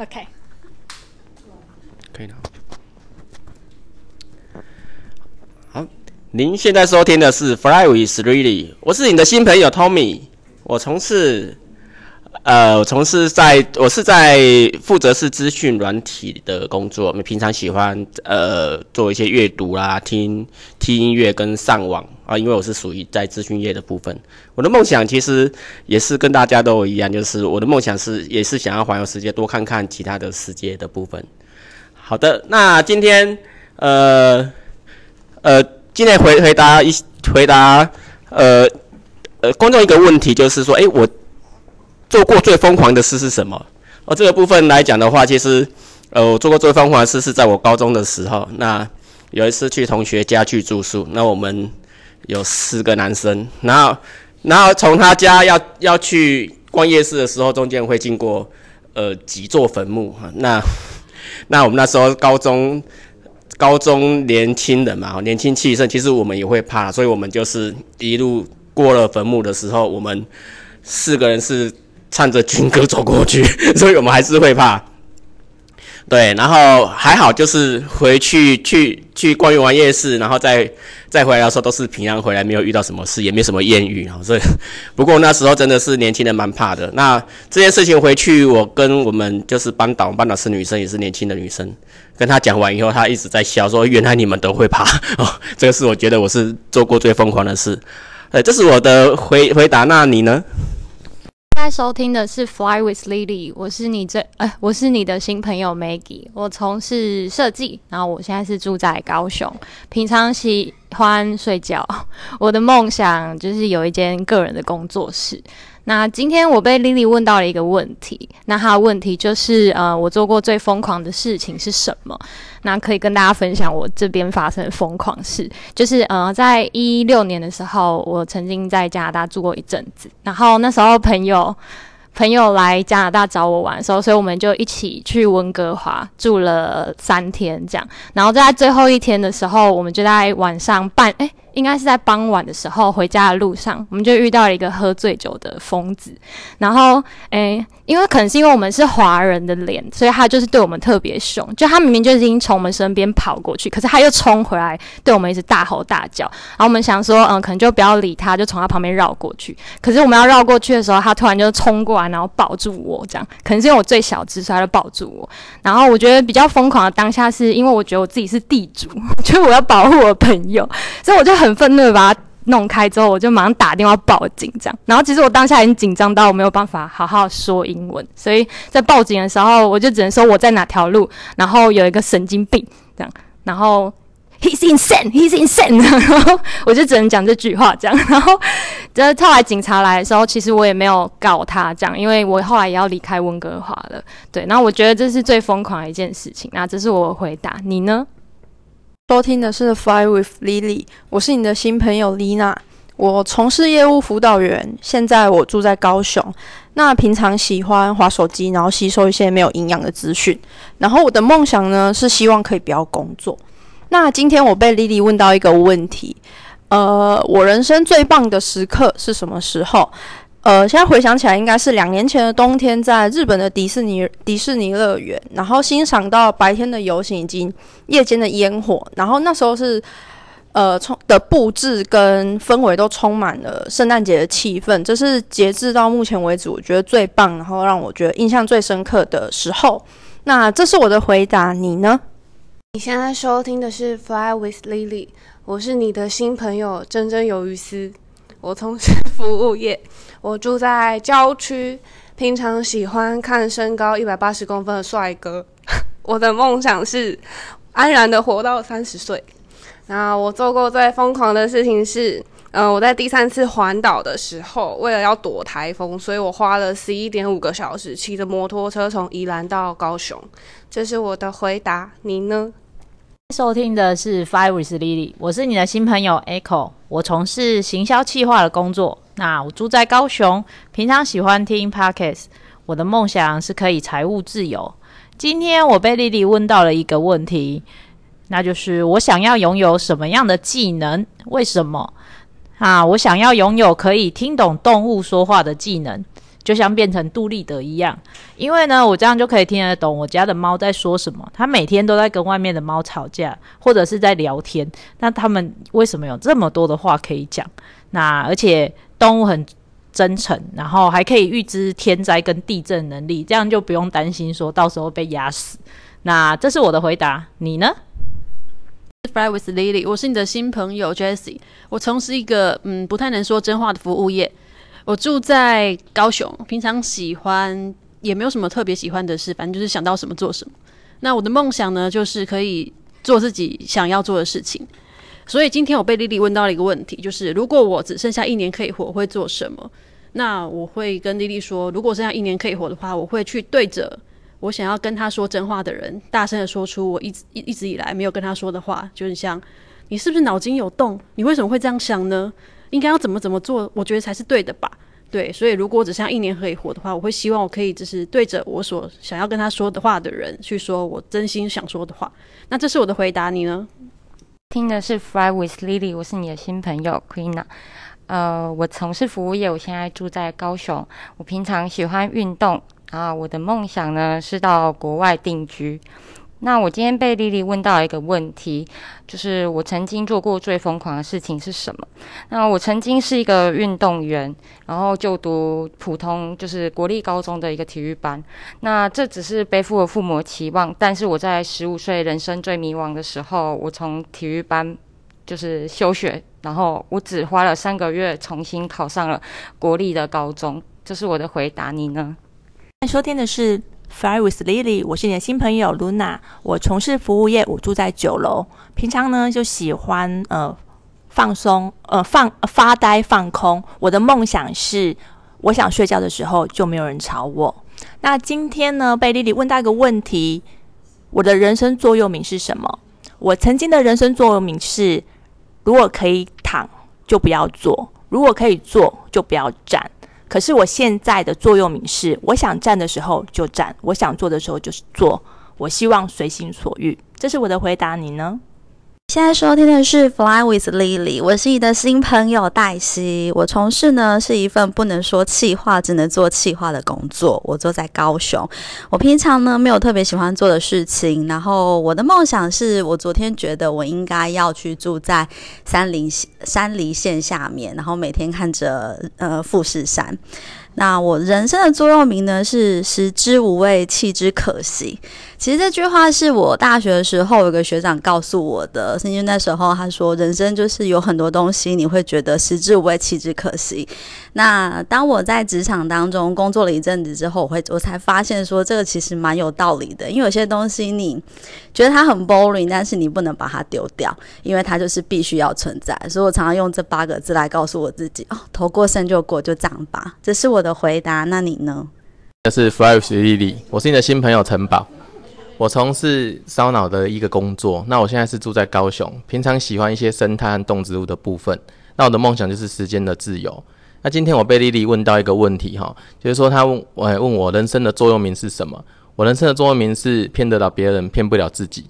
OK，可以了。好，您现在收听的是 Fly with Lily，我是你的新朋友 Tommy，我从事。呃，我从事在，我是在负责是资讯软体的工作。我们平常喜欢呃做一些阅读啦，听听音乐跟上网啊，因为我是属于在资讯业的部分。我的梦想其实也是跟大家都一样，就是我的梦想是也是想要环游世界，多看看其他的世界的部分。好的，那今天呃呃，今天回回答一回答呃呃观众一个问题，就是说，哎我。做过最疯狂的事是什么？哦，这个部分来讲的话，其实，呃，我做过最疯狂的事是在我高中的时候。那有一次去同学家去住宿，那我们有四个男生，然后，然后从他家要要去逛夜市的时候，中间会经过呃几座坟墓。那那我们那时候高中高中年轻人嘛，年轻气盛，其实我们也会怕，所以我们就是一路过了坟墓的时候，我们四个人是。唱着军歌走过去，所以我们还是会怕。对，然后还好，就是回去去去逛完夜市，然后再再回来的时候都是平安回来，没有遇到什么事，也没什么艳遇啊。所以，不过那时候真的是年轻人蛮怕的。那这件事情回去，我跟我们就是班导，班导是女生，也是年轻的女生，跟她讲完以后，她一直在笑，说原来你们都会怕 哦。这个是我觉得我是做过最疯狂的事。呃，这是我的回回答。那你呢？在收听的是 Fly with Lily，我是你最呃，我是你的新朋友 Maggie，我从事设计，然后我现在是住在高雄，平常喜欢睡觉，我的梦想就是有一间个人的工作室。那今天我被 Lily 问到了一个问题，那他的问题就是，呃，我做过最疯狂的事情是什么？那可以跟大家分享我这边发生的疯狂事，就是，呃，在一六年的时候，我曾经在加拿大住过一阵子，然后那时候朋友。朋友来加拿大找我玩的时候，所以我们就一起去温哥华住了三天，这样。然后在最后一天的时候，我们就在晚上半，哎，应该是在傍晚的时候回家的路上，我们就遇到了一个喝醉酒的疯子。然后，哎，因为可能是因为我们是华人的脸，所以他就是对我们特别凶。就他明明就已经从我们身边跑过去，可是他又冲回来对我们一直大吼大叫。然后我们想说，嗯，可能就不要理他，就从他旁边绕过去。可是我们要绕过去的时候，他突然就冲过来。然后抱住我，这样可能是因为我最小只，所以他就抱住我。然后我觉得比较疯狂的当下，是因为我觉得我自己是地主，觉得我要保护我朋友，所以我就很愤怒把它弄开之后，我就马上打电话报警，这样。然后其实我当下已经紧张到我没有办法好好说英文，所以在报警的时候，我就只能说我在哪条路，然后有一个神经病这样，然后。He's insane. He's insane. 然后我就只能讲这句话这样。然后，这后来警察来的时候，其实我也没有告他这样，因为我后来也要离开温哥华了。对，然后我觉得这是最疯狂的一件事情。那这是我回答，你呢？收听的是 Fly with Lily，我是你的新朋友 Lina。我从事业务辅导员，现在我住在高雄。那平常喜欢划手机，然后吸收一些没有营养的资讯。然后我的梦想呢，是希望可以不要工作。那今天我被莉莉问到一个问题，呃，我人生最棒的时刻是什么时候？呃，现在回想起来，应该是两年前的冬天，在日本的迪士尼迪士尼乐园，然后欣赏到白天的游行以及夜间的烟火，然后那时候是呃，充的布置跟氛围都充满了圣诞节的气氛，这是截至到目前为止我觉得最棒，然后让我觉得印象最深刻的时候。那这是我的回答，你呢？你现在收听的是 Fly with Lily，我是你的新朋友真真有鱼丝。我从事服务业，我住在郊区，平常喜欢看身高一百八十公分的帅哥。我的梦想是安然的活到三十岁。那我做过最疯狂的事情是。嗯，我在第三次环岛的时候，为了要躲台风，所以我花了十一点五个小时骑着摩托车从宜兰到高雄。这是我的回答，你呢？收听的是 Five with Lily，我是你的新朋友 Echo，我从事行销企划的工作。那我住在高雄，平常喜欢听 Podcast。我的梦想是可以财务自由。今天我被 Lily 问到了一个问题，那就是我想要拥有什么样的技能？为什么？啊，我想要拥有可以听懂动物说话的技能，就像变成杜立德一样。因为呢，我这样就可以听得懂我家的猫在说什么。它每天都在跟外面的猫吵架，或者是在聊天。那他们为什么有这么多的话可以讲？那而且动物很真诚，然后还可以预知天灾跟地震能力，这样就不用担心说到时候被压死。那这是我的回答，你呢？Fly with Lily，我是你的新朋友 Jessie。我从事一个嗯不太能说真话的服务业。我住在高雄，平常喜欢也没有什么特别喜欢的事，反正就是想到什么做什么。那我的梦想呢，就是可以做自己想要做的事情。所以今天我被丽丽问到了一个问题，就是如果我只剩下一年可以活，我会做什么？那我会跟丽丽说，如果剩下一年可以活的话，我会去对着我想要跟他说真话的人，大声的说出我一直一一直以来没有跟他说的话，就是像你是不是脑筋有洞？你为什么会这样想呢？应该要怎么怎么做？我觉得才是对的吧。对，所以如果只剩一年可以活的话，我会希望我可以就是对着我所想要跟他说的话的人去说我真心想说的话。那这是我的回答，你呢？听的是 Fly with Lily，我是你的新朋友 Queena。呃，我从事服务业，我现在住在高雄。我平常喜欢运动啊，我的梦想呢是到国外定居。那我今天被丽丽问到一个问题，就是我曾经做过最疯狂的事情是什么？那我曾经是一个运动员，然后就读普通就是国立高中的一个体育班。那这只是背负了父母期望，但是我在十五岁人生最迷茫的时候，我从体育班就是休学，然后我只花了三个月重新考上了国立的高中。这是我的回答，你呢？收听的是 Fly with Lily，我是你的新朋友 Luna。我从事服务业，我住在九楼。平常呢就喜欢呃放松，呃放、发呆放空。我的梦想是，我想睡觉的时候就没有人吵我。那今天呢被 Lily 问到一个问题：我的人生座右铭是什么？我曾经的人生座右铭是：如果可以躺，就不要坐；如果可以坐，就不要站。可是我现在的座右铭是：我想站的时候就站，我想做的时候就是做。我希望随心所欲。这是我的回答，你呢？现在收听的是 Fly with Lily，我是你的新朋友黛西。我从事呢是一份不能说气话，只能做气话的工作。我坐在高雄，我平常呢没有特别喜欢做的事情。然后我的梦想是我昨天觉得我应该要去住在山林山梨县下面，然后每天看着呃富士山。那我人生的座右铭呢是“食之无味，弃之可惜”。其实这句话是我大学的时候有个学长告诉我的，是因为那时候他说人生就是有很多东西你会觉得食之无味，弃之可惜。那当我在职场当中工作了一阵子之后，我会我才发现说这个其实蛮有道理的，因为有些东西你觉得它很 boring，但是你不能把它丢掉，因为它就是必须要存在。所以我常常用这八个字来告诉我自己：哦，头过身就过，就这样吧。这是我的回答。那你呢？这是 Fly with Lily，我是你的新朋友陈宝。我从事烧脑的一个工作，那我现在是住在高雄，平常喜欢一些生态和动植物的部分。那我的梦想就是时间的自由。那今天我被丽丽问到一个问题哈，就是说她问我问我人生的座右铭是什么？我人生的座右铭是骗得了别人，骗不了自己。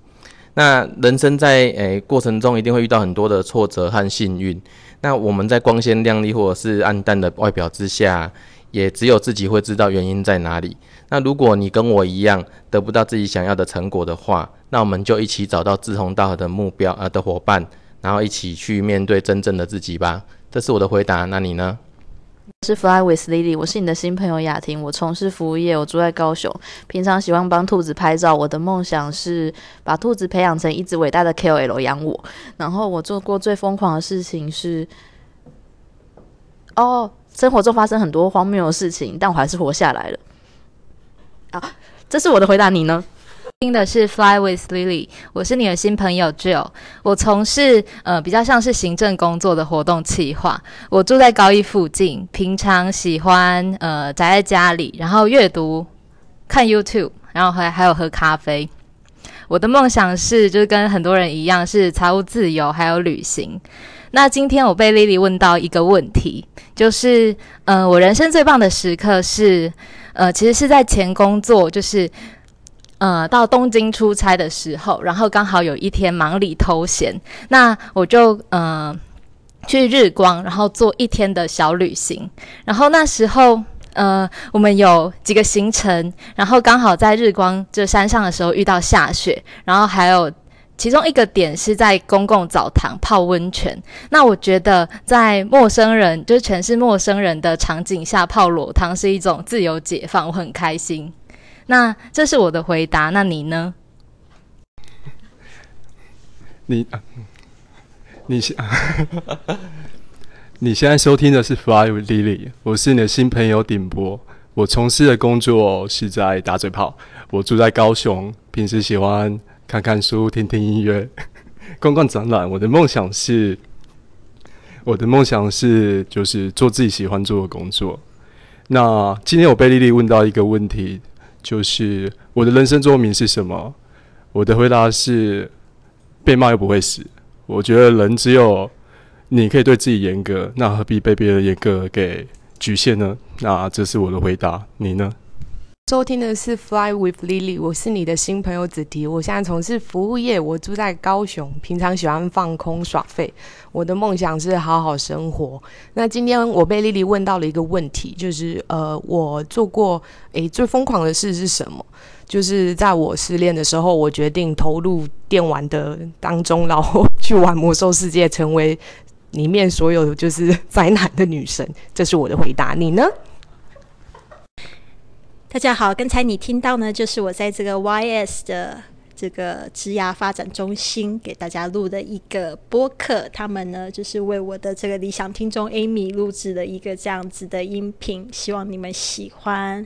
那人生在诶、过程中一定会遇到很多的挫折和幸运。那我们在光鲜亮丽或者是暗淡的外表之下，也只有自己会知道原因在哪里。那如果你跟我一样得不到自己想要的成果的话，那我们就一起找到志同道合的目标呃的伙伴，然后一起去面对真正的自己吧。这是我的回答，那你呢？是 Fly with Lily，我是你的新朋友雅婷。我从事服务业，我住在高雄，平常喜欢帮兔子拍照。我的梦想是把兔子培养成一只伟大的 KOL 养我。然后我做过最疯狂的事情是，哦，生活中发生很多荒谬的事情，但我还是活下来了。啊，这是我的回答，你呢？听的是 Fly with Lily，我是你的新朋友 Jill。我从事呃比较像是行政工作的活动企划。我住在高一附近，平常喜欢呃宅在家里，然后阅读、看 YouTube，然后还还有喝咖啡。我的梦想是，就是跟很多人一样，是财务自由，还有旅行。那今天我被 Lily 问到一个问题，就是呃我人生最棒的时刻是呃其实是在前工作，就是。呃，到东京出差的时候，然后刚好有一天忙里偷闲，那我就呃去日光，然后做一天的小旅行。然后那时候呃，我们有几个行程，然后刚好在日光这山上的时候遇到下雪，然后还有其中一个点是在公共澡堂泡温泉。那我觉得在陌生人就是全是陌生人的场景下泡裸汤是一种自由解放，我很开心。那这是我的回答，那你呢？你，你现你现在收听的是 Fly with Lily，我是你的新朋友顶波。我从事的工作是在打嘴炮。我住在高雄，平时喜欢看看书、听听音乐、逛逛展览。我的梦想是，我的梦想是就是做自己喜欢做的工作。那今天我被丽丽问到一个问题，就是我的人生座右铭是什么？我的回答是。被骂又不会死，我觉得人只有你可以对自己严格，那何必被别人严格给局限呢？那这是我的回答，你呢？收听的是 Fly with Lily，我是你的新朋友子迪。我现在从事服务业，我住在高雄，平常喜欢放空耍废。我的梦想是好好生活。那今天我被丽丽问到了一个问题，就是呃，我做过诶最疯狂的事是什么？就是在我失恋的时候，我决定投入电玩的当中，然后去玩魔兽世界，成为里面所有就是 灾难的女神。这是我的回答，你呢？大家好，刚才你听到呢，就是我在这个 YS 的这个职涯发展中心给大家录的一个播客，他们呢就是为我的这个理想听众 Amy 录制的一个这样子的音频，希望你们喜欢。